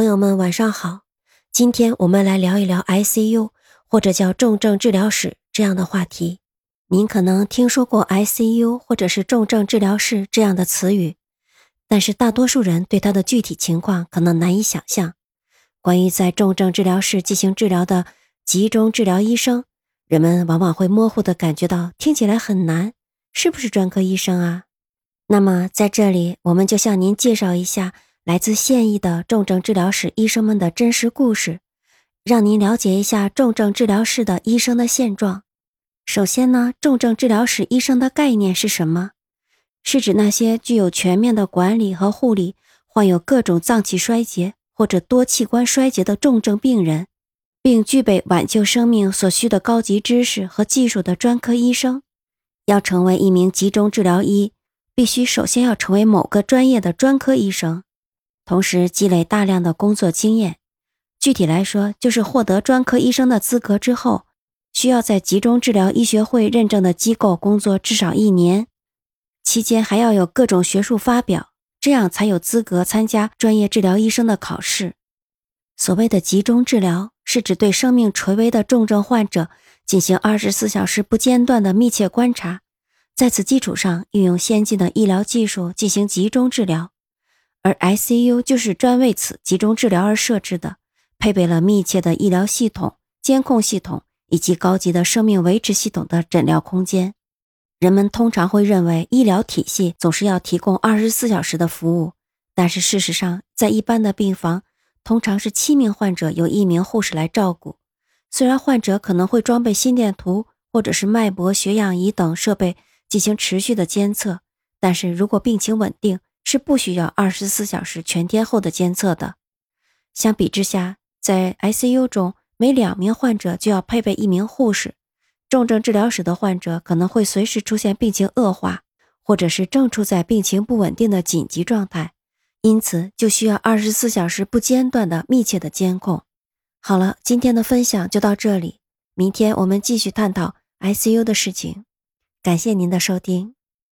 朋友们晚上好，今天我们来聊一聊 ICU 或者叫重症治疗室这样的话题。您可能听说过 ICU 或者是重症治疗室这样的词语，但是大多数人对它的具体情况可能难以想象。关于在重症治疗室进行治疗的集中治疗医生，人们往往会模糊地感觉到听起来很难，是不是专科医生啊？那么在这里，我们就向您介绍一下。来自现役的重症治疗室医生们的真实故事，让您了解一下重症治疗室的医生的现状。首先呢，重症治疗室医生的概念是什么？是指那些具有全面的管理和护理患有各种脏器衰竭或者多器官衰竭的重症病人，并具备挽救生命所需的高级知识和技术的专科医生。要成为一名集中治疗医，必须首先要成为某个专业的专科医生。同时积累大量的工作经验，具体来说，就是获得专科医生的资格之后，需要在集中治疗医学会认证的机构工作至少一年，期间还要有各种学术发表，这样才有资格参加专业治疗医生的考试。所谓的集中治疗，是指对生命垂危的重症患者进行二十四小时不间断的密切观察，在此基础上运用先进的医疗技术进行集中治疗。而 ICU 就是专为此集中治疗而设置的，配备了密切的医疗系统、监控系统以及高级的生命维持系统的诊疗空间。人们通常会认为医疗体系总是要提供二十四小时的服务，但是事实上，在一般的病房，通常是七名患者由一名护士来照顾。虽然患者可能会装备心电图或者是脉搏、血氧仪等设备进行持续的监测，但是如果病情稳定，是不需要二十四小时全天候的监测的。相比之下，在 ICU 中，每两名患者就要配备一名护士。重症治疗室的患者可能会随时出现病情恶化，或者是正处在病情不稳定的紧急状态，因此就需要二十四小时不间断的密切的监控。好了，今天的分享就到这里，明天我们继续探讨 ICU 的事情。感谢您的收听。